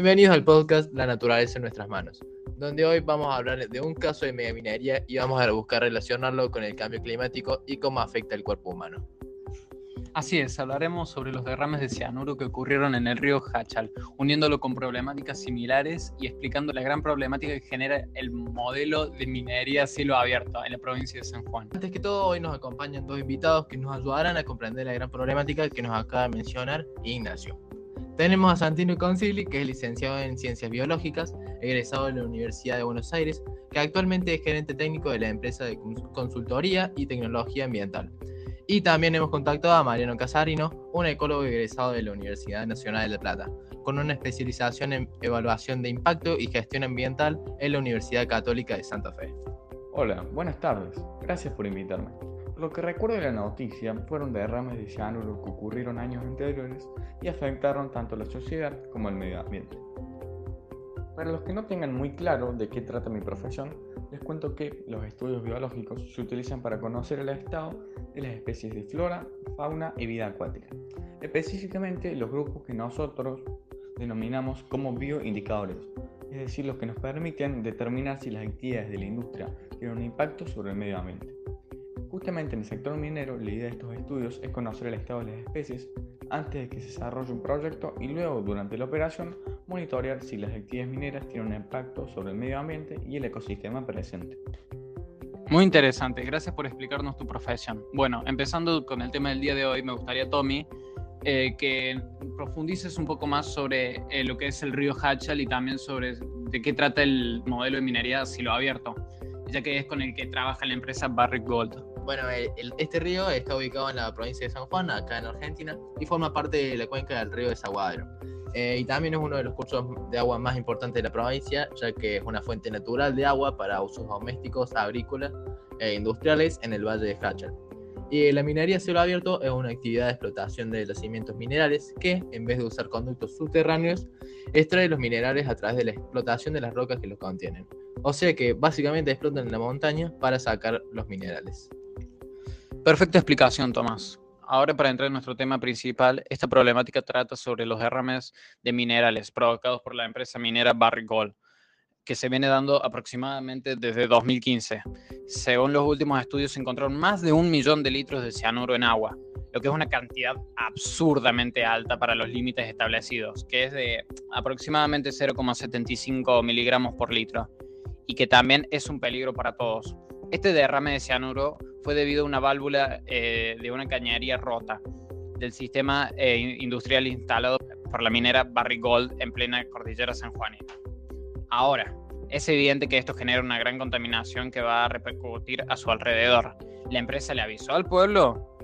Bienvenidos al podcast La naturaleza en nuestras manos, donde hoy vamos a hablar de un caso de megaminería y vamos a buscar relacionarlo con el cambio climático y cómo afecta el cuerpo humano. Así es, hablaremos sobre los derrames de cianuro que ocurrieron en el río Hachal, uniéndolo con problemáticas similares y explicando la gran problemática que genera el modelo de minería a cielo abierto en la provincia de San Juan. Antes que todo, hoy nos acompañan dos invitados que nos ayudarán a comprender la gran problemática que nos acaba de mencionar Ignacio. Tenemos a Santino Concili, que es licenciado en Ciencias Biológicas, egresado de la Universidad de Buenos Aires, que actualmente es gerente técnico de la empresa de consultoría y tecnología ambiental y también hemos contactado a Mariano Casarino, un ecólogo egresado de la Universidad Nacional de La Plata, con una especialización en evaluación de impacto y gestión ambiental en la Universidad Católica de Santa Fe. Hola, buenas tardes. Gracias por invitarme. Lo que recuerdo de la noticia fueron derrames de cianuro que ocurrieron años anteriores y afectaron tanto a la sociedad como al medio ambiente. Para los que no tengan muy claro de qué trata mi profesión, les cuento que los estudios biológicos se utilizan para conocer el estado de las especies de flora, fauna y vida acuática, específicamente los grupos que nosotros denominamos como bioindicadores, es decir, los que nos permiten determinar si las actividades de la industria tienen un impacto sobre el medio ambiente. Justamente en el sector minero, la idea de estos estudios es conocer el estado de las especies antes de que se desarrolle un proyecto y luego, durante la operación, monitorear si las actividades mineras tienen un impacto sobre el medio ambiente y el ecosistema presente. Muy interesante, gracias por explicarnos tu profesión. Bueno, empezando con el tema del día de hoy, me gustaría, Tommy, eh, que profundices un poco más sobre eh, lo que es el río Hachal y también sobre de qué trata el modelo de minería a cielo abierto, ya que es con el que trabaja la empresa Barrick Gold. Bueno, este río está ubicado en la provincia de San Juan, acá en Argentina, y forma parte de la cuenca del río Desaguadero. Eh, y también es uno de los cursos de agua más importantes de la provincia, ya que es una fuente natural de agua para usos domésticos, agrícolas e industriales en el valle de Hachal. Y la minería a cielo abierto es una actividad de explotación de yacimientos minerales que, en vez de usar conductos subterráneos, extrae los minerales a través de la explotación de las rocas que los contienen. O sea que básicamente explotan en la montaña para sacar los minerales. Perfecta explicación, Tomás. Ahora para entrar en nuestro tema principal, esta problemática trata sobre los derrames de minerales provocados por la empresa minera Barrick Gold, que se viene dando aproximadamente desde 2015. Según los últimos estudios, se encontraron más de un millón de litros de cianuro en agua, lo que es una cantidad absurdamente alta para los límites establecidos, que es de aproximadamente 0,75 miligramos por litro, y que también es un peligro para todos. Este derrame de cianuro fue debido a una válvula eh, de una cañería rota del sistema eh, industrial instalado por la minera Barrick Gold en plena cordillera San Juan. Ahora, es evidente que esto genera una gran contaminación que va a repercutir a su alrededor. ¿La empresa le avisó al pueblo?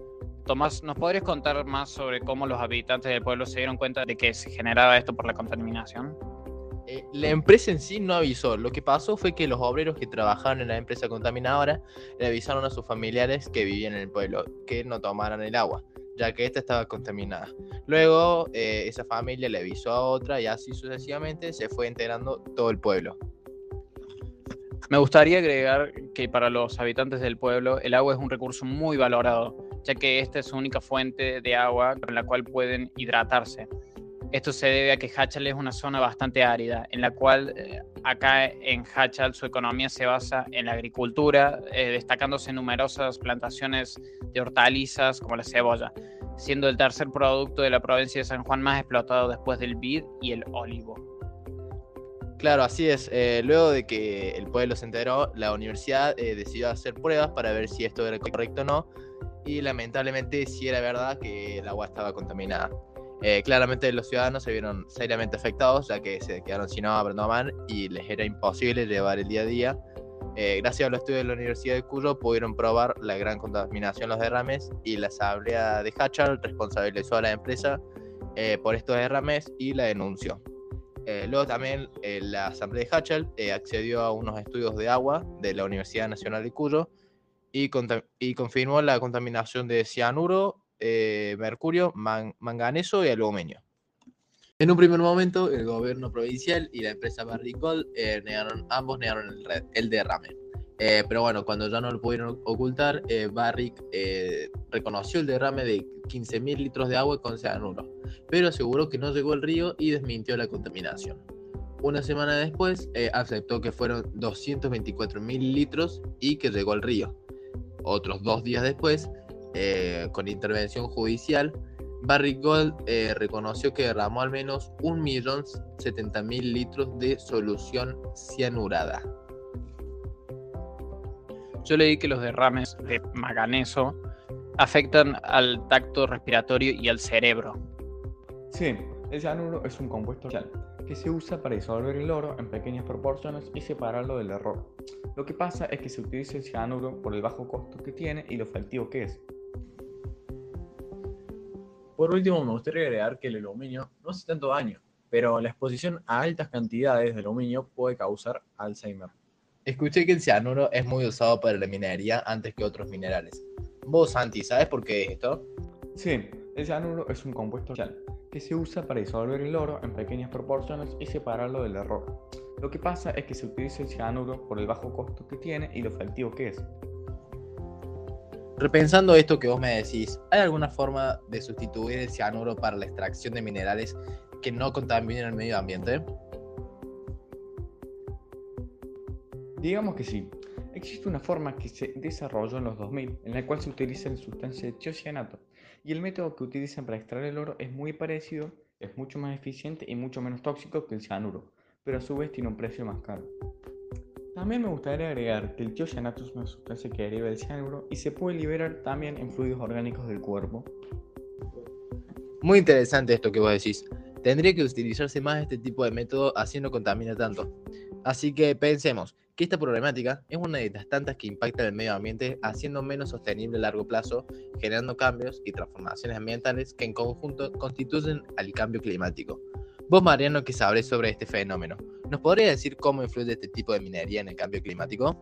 Tomás, ¿nos podrías contar más sobre cómo los habitantes del pueblo se dieron cuenta de que se generaba esto por la contaminación? Eh, la empresa en sí no avisó. Lo que pasó fue que los obreros que trabajaban en la empresa contaminadora le avisaron a sus familiares que vivían en el pueblo que no tomaran el agua, ya que esta estaba contaminada. Luego eh, esa familia le avisó a otra y así sucesivamente se fue enterando todo el pueblo. Me gustaría agregar que para los habitantes del pueblo el agua es un recurso muy valorado, ya que esta es su única fuente de agua con la cual pueden hidratarse. Esto se debe a que Hachal es una zona bastante árida, en la cual eh, acá en Hachal su economía se basa en la agricultura, eh, destacándose numerosas plantaciones de hortalizas como la cebolla, siendo el tercer producto de la provincia de San Juan más explotado después del vid y el olivo. Claro, así es. Eh, luego de que el pueblo se enteró, la universidad decidió hacer pruebas para ver si esto era correcto o no, y lamentablemente sí era verdad que el agua estaba contaminada. Eh, claramente los ciudadanos se vieron seriamente afectados ya que se quedaron sin agua para tomar y les era imposible llevar el día a día. Eh, gracias a los estudios de la Universidad de Cuyo pudieron probar la gran contaminación los derrames y la Asamblea de Hachal responsabilizó a la empresa eh, por estos derrames y la denunció. luego también la Asamblea de Hachal accedió a unos estudios de agua de la Universidad Nacional de Cuyo y, y confirmó la contaminación de cianuro eh, mercurio, manganeso y aluminio. En un primer momento, el gobierno provincial y la empresa Barrick Gold eh, negaron, ambos negaron el, derrame. Eh, pero bueno, cuando ya no lo pudieron ocultar, Barrick reconoció el derrame de 15.000 litros de agua con cianuro, pero aseguró que no llegó al río y desmintió la contaminación. Una semana después, aceptó que fueron 224.000 litros y que llegó al río. Otros dos días después, con intervención judicial, Barrick Gold reconoció que derramó al menos 1.070.000 litros de solución cianurada. Yo leí que los derrames de manganeso afectan al tacto respiratorio y al cerebro. Sí, el cianuro es un compuesto que se usa para disolver el oro en pequeñas proporciones y separarlo del error. Lo que pasa es que se utiliza el cianuro por el bajo costo que tiene y lo efectivo que es. Por último, me gustaría agregar que el aluminio no hace tanto daño, pero la exposición a altas cantidades de aluminio puede causar Alzheimer. Escuché que el cianuro es muy usado para la minería antes que otros minerales. Vos, Santi, ¿sabes por qué es esto? Sí, el cianuro es un compuesto que se usa para disolver el oro en pequeñas proporciones y separarlo del error. Lo que pasa es que se utiliza el cianuro por el bajo costo que tiene y lo efectivo que es. Repensando esto que vos me decís, ¿hay alguna forma de sustituir el cianuro para la extracción de minerales que no contaminen el medio ambiente? Digamos que sí. Existe una forma que se desarrolló en los 2000 en la cual se utiliza la sustancia de tiocianato y el método que utilizan para extraer el oro es muy parecido, es mucho más eficiente y mucho menos tóxico que el cianuro, pero a su vez tiene un precio más caro. También me gustaría agregar que el tiocianato es una sustancia que deriva del cianuro y se puede liberar también en fluidos orgánicos del cuerpo. Muy interesante esto que vos decís. Tendría que utilizarse más este tipo de método así no contamina tanto. Así que pensemos, que esta problemática es una de las tantas que impacta el medio ambiente, haciendo menos sostenible a largo plazo, generando cambios y transformaciones ambientales que en conjunto constituyen al cambio climático. Vos, Mariano, que sabrés sobre este fenómeno, ¿nos podrías decir cómo influye este tipo de minería en el cambio climático?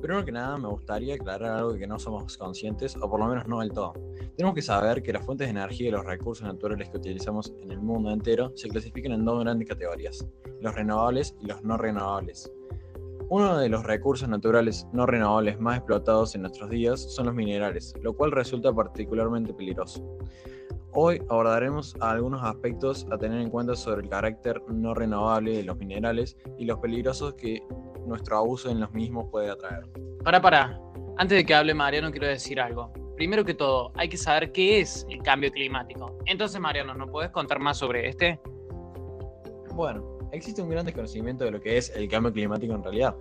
Primero que nada, me gustaría aclarar algo que no somos conscientes, o por lo menos no del todo. Tenemos que saber que las fuentes de energía y los recursos naturales que utilizamos en el mundo entero se clasifican en dos grandes categorías, los renovables y los no renovables. Uno de los recursos naturales no renovables más explotados en nuestros días son los minerales, lo cual resulta particularmente peligroso. Hoy abordaremos algunos aspectos a tener en cuenta sobre el carácter no renovable de los minerales y los peligrosos que nuestro abuso en los mismos puede atraer. Para, para. Antes de que hable Mariano, quiero decir algo. Primero que todo, hay que saber qué es el cambio climático. Entonces, Mariano, ¿nos puedes contar más sobre este? Bueno, existe un gran desconocimiento de lo que es el cambio climático en realidad.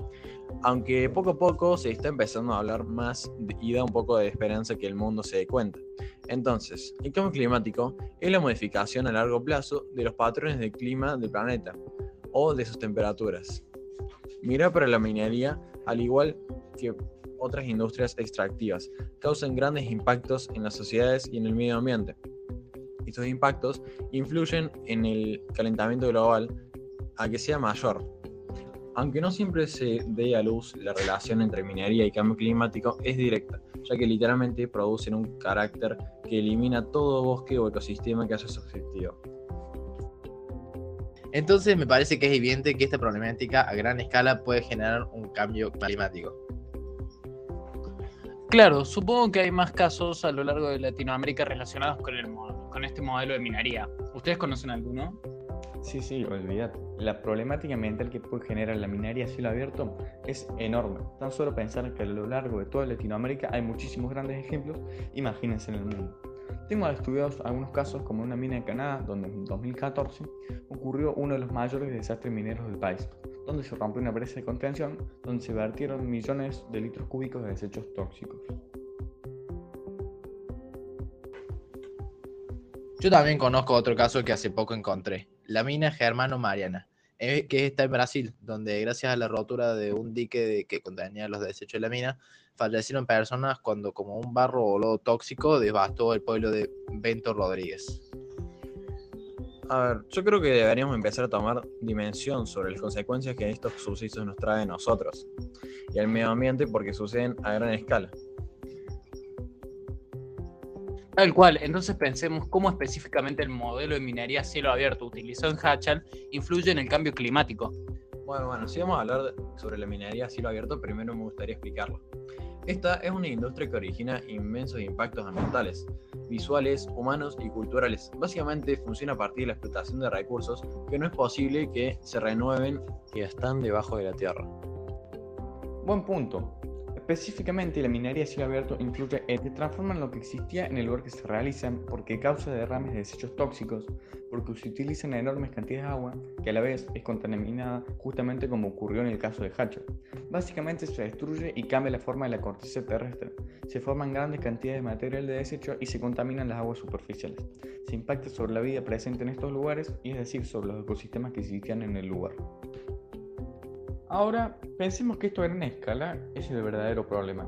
Aunque poco a poco se está empezando a hablar más y da un poco de esperanza que el mundo se dé cuenta. Entonces, el cambio climático es la modificación a largo plazo de los patrones del clima del planeta o de sus temperaturas. Mira para la minería, al igual que otras industrias extractivas, causan grandes impactos en las sociedades y en el medio ambiente. Estos impactos influyen en el calentamiento global, a que sea mayor. Aunque no siempre se dé a luz la relación entre minería y cambio climático, es directa, ya que literalmente producen un carácter que elimina todo bosque o ecosistema que haya subsistido. Entonces me parece que es evidente que esta problemática a gran escala puede generar un cambio climático. Claro, supongo que hay más casos a lo largo de Latinoamérica relacionados con, el, con este modelo de minería. ¿Ustedes conocen alguno? Sí, sí, olvídate. La problemática ambiental que puede generar la minería a cielo abierto es enorme. Tan solo pensar que a lo largo de toda Latinoamérica hay muchísimos grandes ejemplos, imagínense en el mundo. Tengo estudiados algunos casos como una mina en Canadá, donde en 2014 ocurrió uno de los mayores desastres mineros del país, donde se rompió una presa de contención, donde se vertieron millones de litros cúbicos de desechos tóxicos. Yo también conozco otro caso que hace poco encontré, la mina Germano Mariana, eh, que está en Brasil, donde gracias a la rotura de un dique que contenía los desechos de la mina, fallecieron personas cuando como un barro o lodo tóxico devastó el pueblo de Bento Rodríguez. A ver, yo creo que deberíamos empezar a tomar dimensión sobre las consecuencias que estos sucesos nos traen a nosotros y al medio ambiente porque suceden a gran escala. Tal cual, entonces pensemos cómo específicamente el modelo de minería cielo abierto utilizado en Hachal influye en el cambio climático. Bueno, bueno, si vamos a hablar de- sobre la minería a cielo abierto, primero me gustaría explicarlo. Esta es una industria que origina inmensos impactos ambientales, visuales, humanos y culturales. Básicamente funciona a partir de la explotación de recursos que no es posible que se renueven y están debajo de la tierra. Buen punto. Específicamente, la minería a cielo abierto incluye el que transforman lo que existía en el lugar que se realizan porque causa derrames de desechos tóxicos, porque se utilizan enormes cantidades de agua que a la vez es contaminada justamente como ocurrió en el caso de Hacho. Básicamente se destruye y cambia la forma de la corteza terrestre, se forman grandes cantidades de material de desecho y se contaminan las aguas superficiales. Se impacta sobre la vida presente en estos lugares y es decir, sobre los ecosistemas que existían en el lugar. Ahora, pensemos que esto a gran escala es el verdadero problema,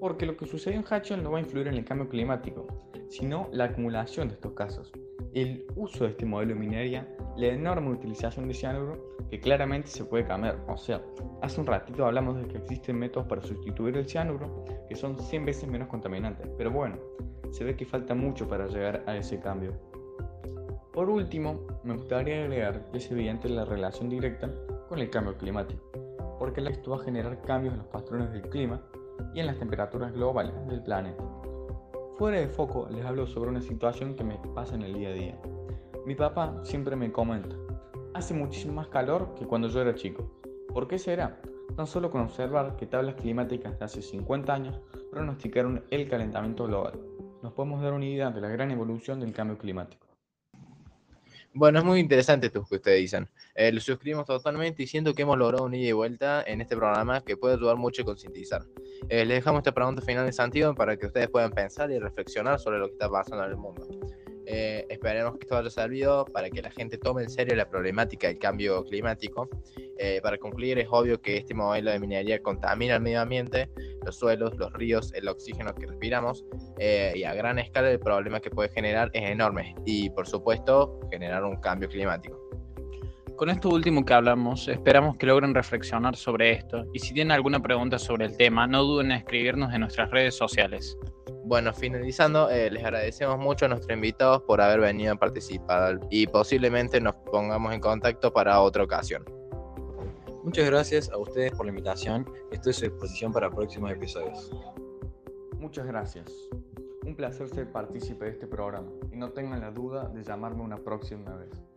porque lo que sucedió en Hatchel no va a influir en el cambio climático, sino la acumulación de estos casos, el uso de este modelo de minería, la enorme utilización de cianuro que claramente se puede cambiar. O sea, hace un ratito hablamos de que existen métodos para sustituir el cianuro que son 100 veces menos contaminantes, pero bueno, se ve que falta mucho para llegar a ese cambio. Por último, me gustaría agregar que es evidente la relación directa con el cambio climático, porque esto va a generar cambios en los patrones del clima y en las temperaturas globales del planeta. Fuera de foco les hablo sobre una situación que me pasa en el día a día. Mi papá siempre me comenta, hace muchísimo más calor que cuando yo era chico. ¿Por qué será? Tan solo con observar que tablas climáticas de hace 50 años pronosticaron el calentamiento global. Nos podemos dar una idea de la gran evolución del cambio climático. Bueno, es muy interesante esto que ustedes dicen. Eh, lo suscribimos totalmente y siento que hemos logrado un ida y vuelta en este programa que puede ayudar mucho a concientizar. Eh, les dejamos esta pregunta final de Santiago para que ustedes puedan pensar y reflexionar sobre lo que está pasando en el mundo. Eh, esperemos que esto haya servido para que la gente tome en serio la problemática del cambio climático. Eh, para concluir, es obvio que este modelo de minería contamina el medio ambiente, los suelos, los ríos, el oxígeno que respiramos, eh, y a gran escala el problema que puede generar es enorme y, por supuesto, generar un cambio climático. Con esto último que hablamos, esperamos que logren reflexionar sobre esto y si tienen alguna pregunta sobre el tema, no duden en escribirnos en nuestras redes sociales. Bueno, finalizando, eh, les agradecemos mucho a nuestros invitados por haber venido a participar y posiblemente nos pongamos en contacto para otra ocasión. Muchas gracias a ustedes por la invitación. Estoy a su disposición para próximos episodios. Muchas gracias. Un placer ser partícipe de este programa y no tengan la duda de llamarme una próxima vez.